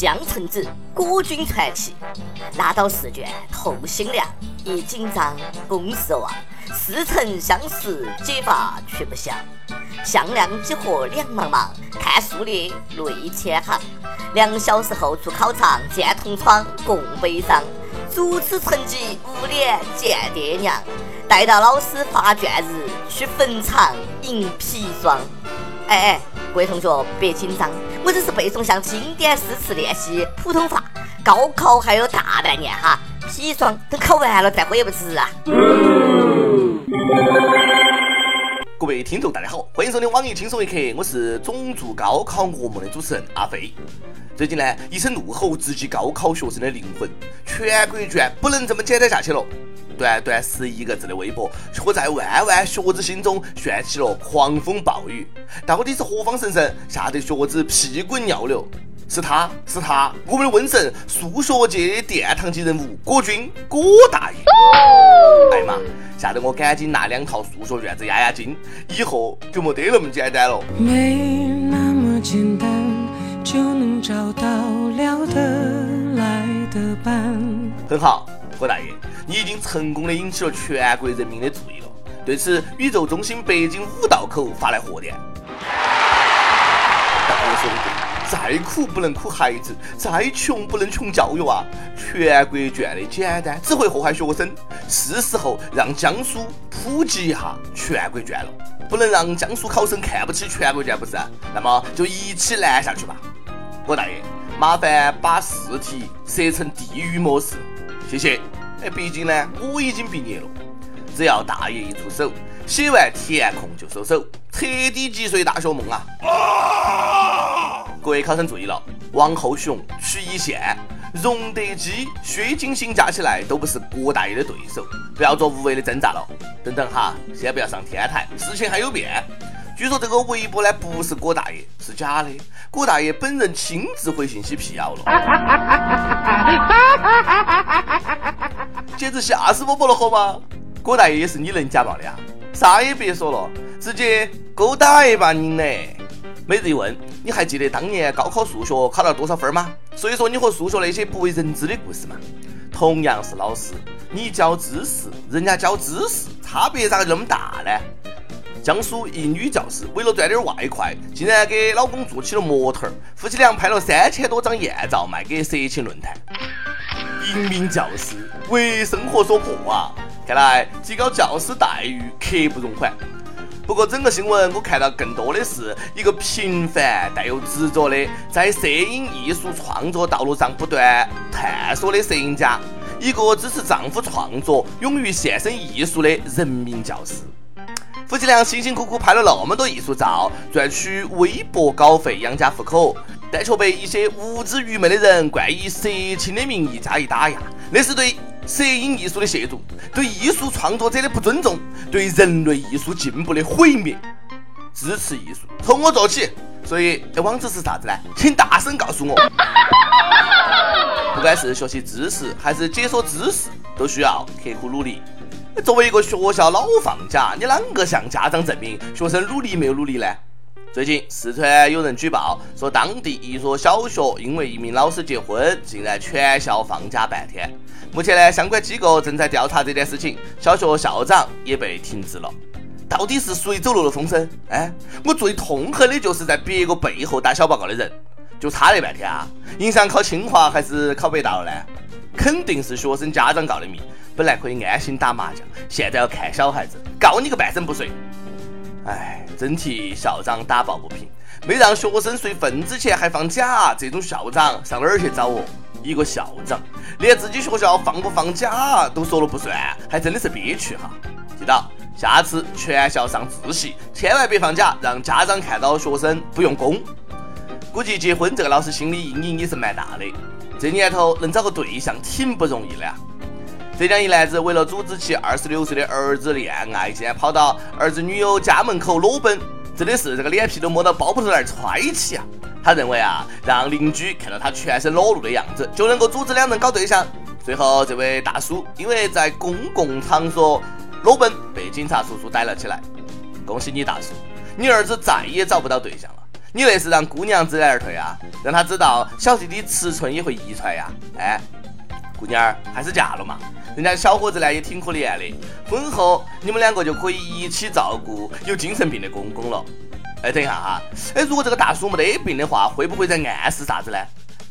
江城子，果军传奇。拿到试卷透心凉，一紧张公事忘，似曾相识解法却不详。向量几何两茫茫，看数列泪千行。两小时后出考场，见同窗共悲伤。如此成绩无脸见爹娘，待到老师发卷日，去坟场迎砒霜。哎哎，各位同学别紧张，我只是背诵下经典诗词练习普通话。高考还有大半年哈，砒霜等考完了再喝也不迟啊。各位听众，大家好，欢迎收听网易轻松一刻，我是种族高考噩梦的主持人阿飞。最近呢，一声怒吼直击高考学生的灵魂，全国卷不能这么简单下去了。短短十一个字的微博，却在万万学子心中掀起了狂风暴雨。到底是何方神圣，吓得学子屁滚尿流？是他是他，我们的瘟神，数学界的殿堂级人物郭军郭大爷。哎妈！吓得我赶紧拿两套数学卷子压压惊，以后就没得那么简单了。没那么简单就能找到聊得来的伴。很好，郭大爷，你已经成功的引起了全国人民的注意了。对此，宇宙中心北京五道口发来贺电。大爷说的对。再苦不能苦孩子，再穷不能穷教育啊！全国卷的简单只会祸害学生，是时候让江苏普及一下全国卷了。不能让江苏考生看不起全国卷，不是？那么就一起难下去吧。郭大爷，麻烦把试题设成地狱模式，谢谢。哎，毕竟呢，我已经毕业了，只要大爷一出手，写完填空就收手，彻底击碎大学梦啊！各位考生注意了，王后雄、曲一线、荣德基、薛景行加起来都不是郭大爷的对手，不要做无谓的挣扎了。等等哈，先不要上天台，事情还有变。据说这个微博呢不是郭大爷，是假的，郭大爷本人亲自回信息辟谣了，简直吓死宝宝了好吗？郭大爷也是你能假冒的啊？啥也别说了，直接勾大爷吧您嘞！每日一问，你还记得当年高考数学考了多少分吗？说一说你和数学那些不为人知的故事嘛。同样是老师，你教知识，人家教知识，差别咋个那么大呢？江苏一女教师为了赚点外快，竟然给老公做起了模特儿，夫妻俩拍了三千多张艳照卖给色情论坛。一名教师为生活所迫啊，看来提高教师待遇刻不容缓。不过，整个新闻我看到更多的是一个平凡但又执着的，在摄影艺术创作道路上不断探索的摄影家，一个支持丈夫创作、勇于献身艺术的人民教师。夫妻俩辛辛苦苦拍了那么多艺术照，赚取微薄稿费养家糊口，但却被一些无知愚昧的人冠以色情的名义加以打压，那是对。摄影艺术的亵渎，对艺术创作者的不尊重，对人类艺术进步的毁灭。支持艺术，从我做起。所以，这网址是啥子呢？请大声告诉我。不管是学习知识还是解锁知识，都需要刻苦努力。作为一个学校老放假，你啷个向家长证明学生努力没有努力呢？最近，四川有人举报说，当地一所小学因为一名老师结婚，竟然全校放假半天。目前呢，相关机构正在调查这件事情，小学校长也被停职了。到底是谁走漏了风声？哎，我最痛恨的就是在别个背后打小报告的人。就差那半天啊，影响考清华还是考北大了呢？肯定是学生家长告的密。本来可以安心打麻将，现在要看小孩子，告你个半身不遂。哎，真替校长打抱不平，没让学生睡份子钱还放假，这种校长上哪儿去找哦？一个校长连自己学校放不放假都说了不算，还真的是憋屈哈！记到，下次全校上自习，千万别放假，让家长看到学生不用功。估计结婚这个老师心理阴影也是蛮大的，这年头能找个对象挺不容易的。浙江一男子为了阻止其二十六岁的儿子恋爱，竟然跑到儿子女友家门口裸奔，真的是这个脸皮都摸到包铺头那儿揣起啊！他认为啊，让邻居看到他全身裸露的样子，就能够阻止两人搞对象。最后，这位大叔因为在公共场所裸奔，被警察叔叔逮了起来。恭喜你，大叔，你儿子再也找不到对象了。你那是让姑娘知难而退啊，让他知道小弟弟尺寸也会遗传呀。哎，姑娘儿还是嫁了嘛，人家小伙子呢也挺可怜的，婚后你们两个就可以一起照顾有精神病的公公了。哎，等一下哈，哎，如果这个大叔没得病的话，会不会在暗示啥子呢？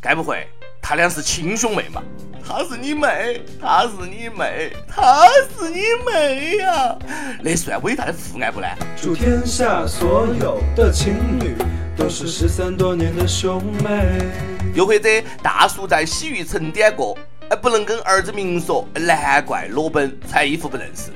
该不会他俩是亲兄妹嘛？他是你妹，他是你妹，他是你妹呀！那算伟大的父爱不呢？祝天下所有的情侣都是失散多年的兄妹。又或者大叔在洗浴城点过，哎，不能跟儿子明说，难怪裸奔穿衣服不认识。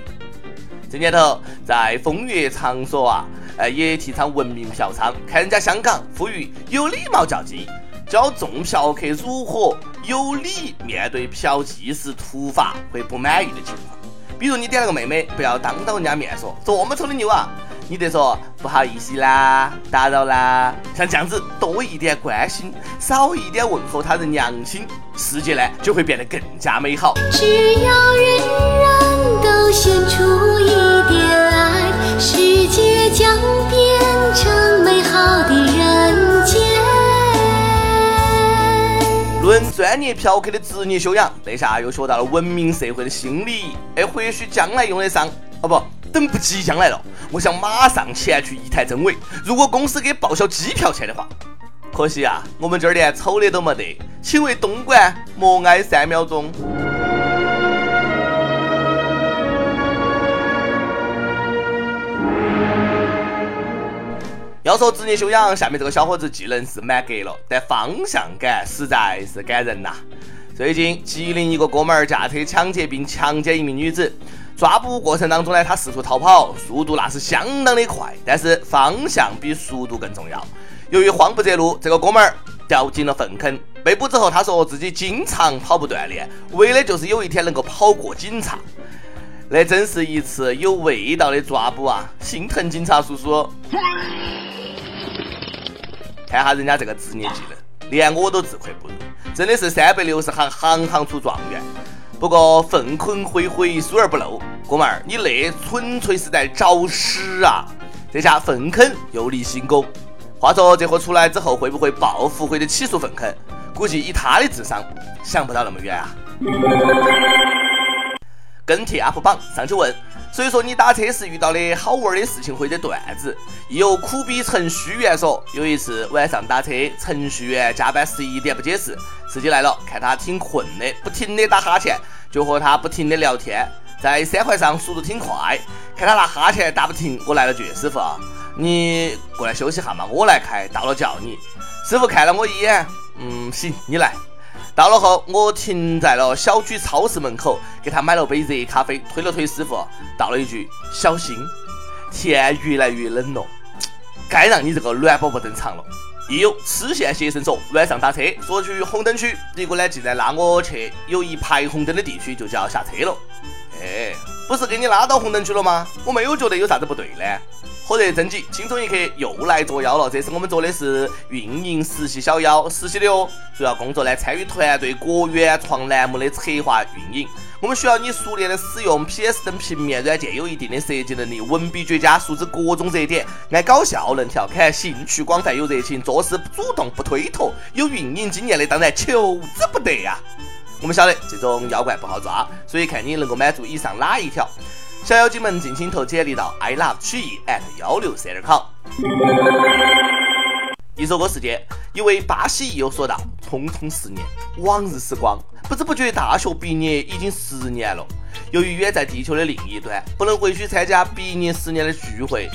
这年头在风月场所啊，哎，也提倡文明嫖娼。看人家香港呼吁有礼貌叫妓。教众嫖客如何有理面对嫖妓时突发或不满意的情况。比如你点了个妹妹，不要当着人家面说这么丑的妞啊，你得说不好意思啦，打扰啦。像这样子多一点关心，少一点问候他人良心，世界呢就会变得更加美好。只要人人都献出一点爱，世界将变成美好的人间。论专业嫖客的职业修养，这下又学到了文明社会的心理。哎，或许将来用得上。哦不，等不及将来了，我想马上前去一台真伪。如果公司给报销机票钱的话，可惜啊，我们这儿连丑的都没得。请为东莞默哀三秒钟。要说职业修养，下面这个小伙子技能是满格了，但方向感实在是感人呐。最近，吉林一个哥们儿驾车抢劫并强奸一名女子，抓捕过程当中呢，他试图逃跑，速度那是相当的快，但是方向比速度更重要。由于慌不择路，这个哥们儿掉进了粪坑。被捕之后，他说自己经常跑步锻炼，为的就是有一天能够跑过警察。那真是一次有味道的抓捕啊！心疼警察叔叔。看下人家这个职业技能，连我都自愧不如，真的是三百六十行，行行出状元。不过粪坑恢恢，疏而不漏，哥们儿，你那纯粹是在找屎啊！这下粪坑又立新功。话说这货出来之后会不会报复或者起诉粪坑？估计以他的智商，想不到那么远啊。跟帖 UP 榜上去问。所以说你打车时遇到的好玩的事情或者段子，有苦逼程序员说，有一次晚上打车，程序员加班十一点不解释，司机来了，看他挺困的，不停的打哈欠，就和他不停的聊天，在三环上速度挺快，看他那哈欠打不停，我来了句师傅，你过来休息下嘛，我来开，到了叫你。师傅看了我一眼，嗯，行，你来。到了后，我停在了小区超市门口，给他买了杯热咖啡，推了推师傅，道了一句小心，天越来越冷了，该让你这个暖宝宝登场了。一有痴线先生说，晚上打车，说去红灯区，结果呢竟然拉我去有一排红灯的地区，就叫下车了。哎，不是给你拉到红灯区了吗？我没有觉得有啥子不对呢。火热征集，轻松一刻又来作妖了。这次我们做的是运营实习小妖，实习的哦。主要工作呢，参与团队国原创栏目的策划运营。我们需要你熟练的使用 PS 等平面软件，有一定的设计能力，文笔绝佳，熟知各种热点，爱搞笑，能调侃，兴趣广泛又热情，做事不主动不推脱，有运营经验的当然求之不得呀。我们晓得这种妖怪不好抓，所以看你能够满足以上哪一条。小妖精们，尽情投简历到 i love 曲艺 at 幺六三点 com。一首歌时间，一位巴西益友说道：“匆匆十年，往日时光，不知不觉大学毕业已经十年了。由于远在地球的另一端，不能回去参加毕业十年的聚会，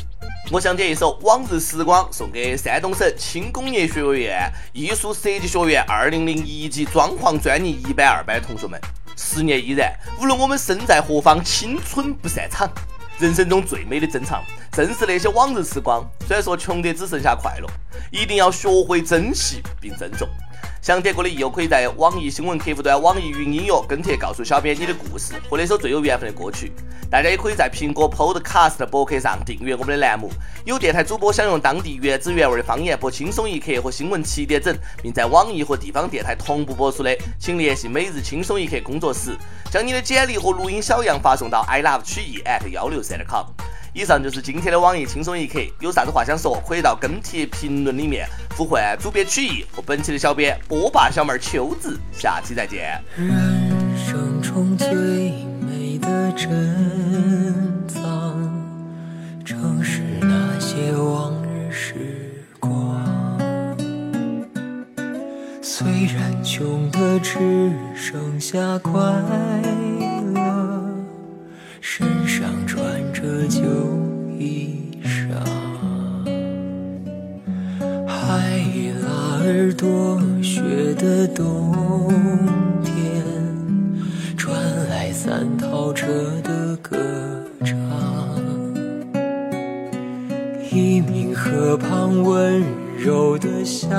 我想点一首《往日时光》送给山东省轻工业学院艺术设计学院二零零一级装潢专业一班、二班同学们。”十年依然，无论我们身在何方，青春不散场。人生中最美的珍藏，正是那些往日时光。虽然说穷得只剩下快乐，一定要学会珍惜并珍重。想点歌的益友可以在网易新闻客户端、网易云音乐跟帖告诉小编你的故事或那首最有缘分的歌曲。大家也可以在苹果 Podcast 博客上订阅我们的栏目。有电台主播想用当地原汁原味的方言播《轻松一刻》和新闻七点整，并在网易和地方电台同步播出的，请联系每日轻松一刻工作室，将你的简历和录音小样发送到 i love 曲艺 at 幺六三点 com。以上就是今天的网易轻松一刻，有啥子话想说，可以到跟帖评论里面呼唤主编曲艺和本期的小编波霸小妹秋子，下期再见。人生中最温柔的夏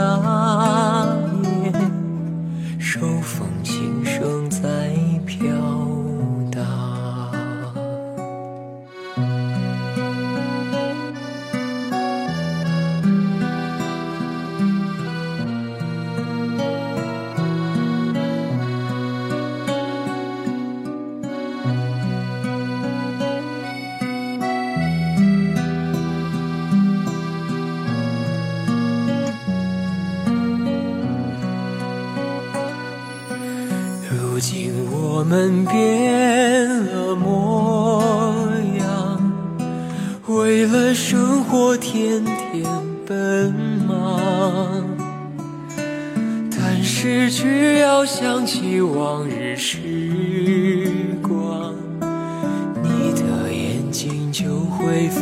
们变了模样，为了生活天天奔忙。但是只要想起往日时光，你的眼睛就会发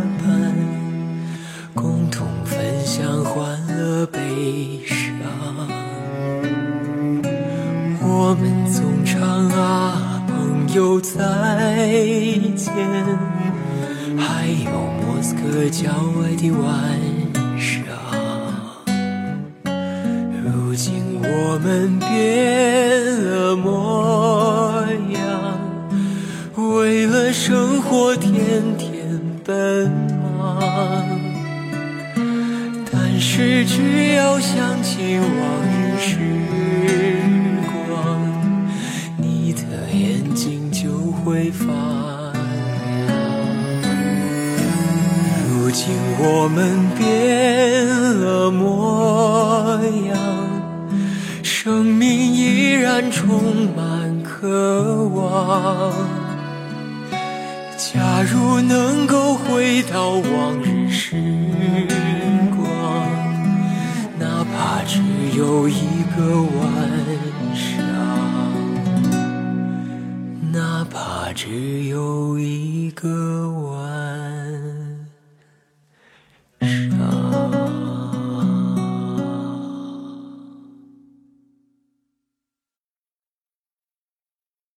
悲伤。我们总唱啊，朋友再见，还有莫斯科郊外的晚上。如今我们变是只要想起往日时光，你的眼睛就会发亮。如今我们变了模样。生命依然充满渴望。假如能够回到往日时有一个晚上，哪怕只有一个晚上。